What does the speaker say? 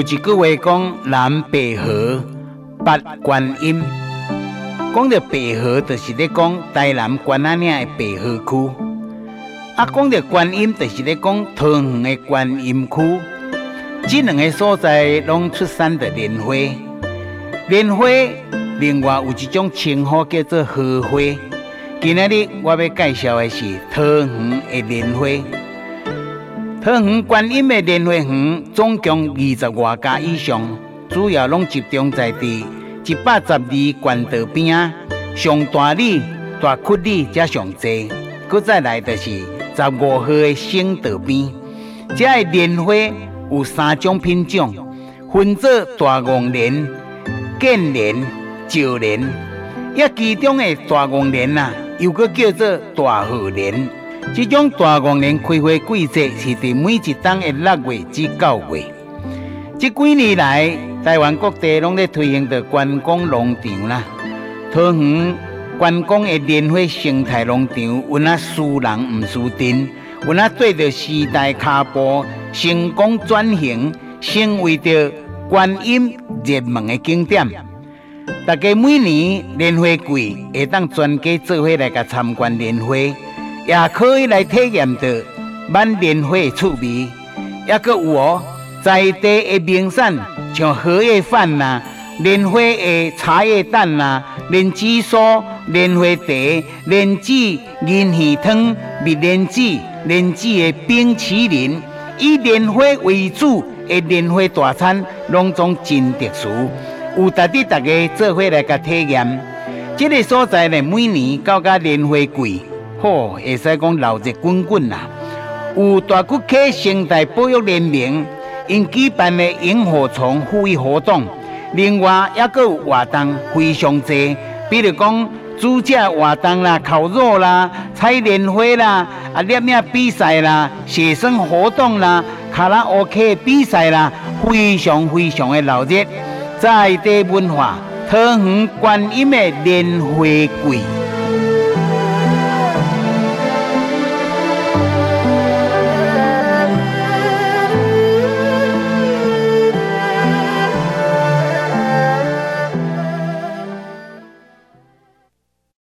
有一句话讲南白河八观音，讲到白河就是咧讲台南关仔岭的白河区，啊，讲到观音就是咧讲桃园的观音区。这两个所在拢出产的莲花，莲花另外有一种称呼叫做荷花。今日我要介绍的是桃园的莲花。桃园观音的莲花园总共二十多家以上，主要拢集中在地一百十二关道边，上大里、大窟里才上多，搁再来就是十五号的省道边。这个莲花有三种品种，分做大红莲、剑莲、石莲，一其中的大红莲啊，又搁叫做大贺莲。这种大王莲开花季节是在每一冬的六月至九月。这几年来，台湾各地拢在推行着观光农场啦。桃园观光的莲花生态农场，有那输人唔输阵，有那对着时代脚步，成功转型，成为着观音热门的景点。大家每年莲花季会当全家做伙来个参观莲花。也可以来体验到满莲花的趣味，也阁有哦，在地的名产，像荷叶饭呐、莲花的茶叶蛋呐、莲子酥、莲花茶、莲子银耳汤、蜜莲子、莲子的冰淇淋，以莲花为主的莲花大餐，拢总真特殊，有值得大家做伙来个体验。这个所在呢，每年到个莲花季。好，会使讲闹热滚滚啦！有大骨溪生态保育联盟因举办的萤火虫复育活动，另外也有活动非常多，比如讲煮食活动啦、烤肉啦、采莲花啦、啊摄影比赛啦、写生活动啦、卡拉 OK 比赛啦，非常非常的闹热，在地文化桃园观音的莲花季。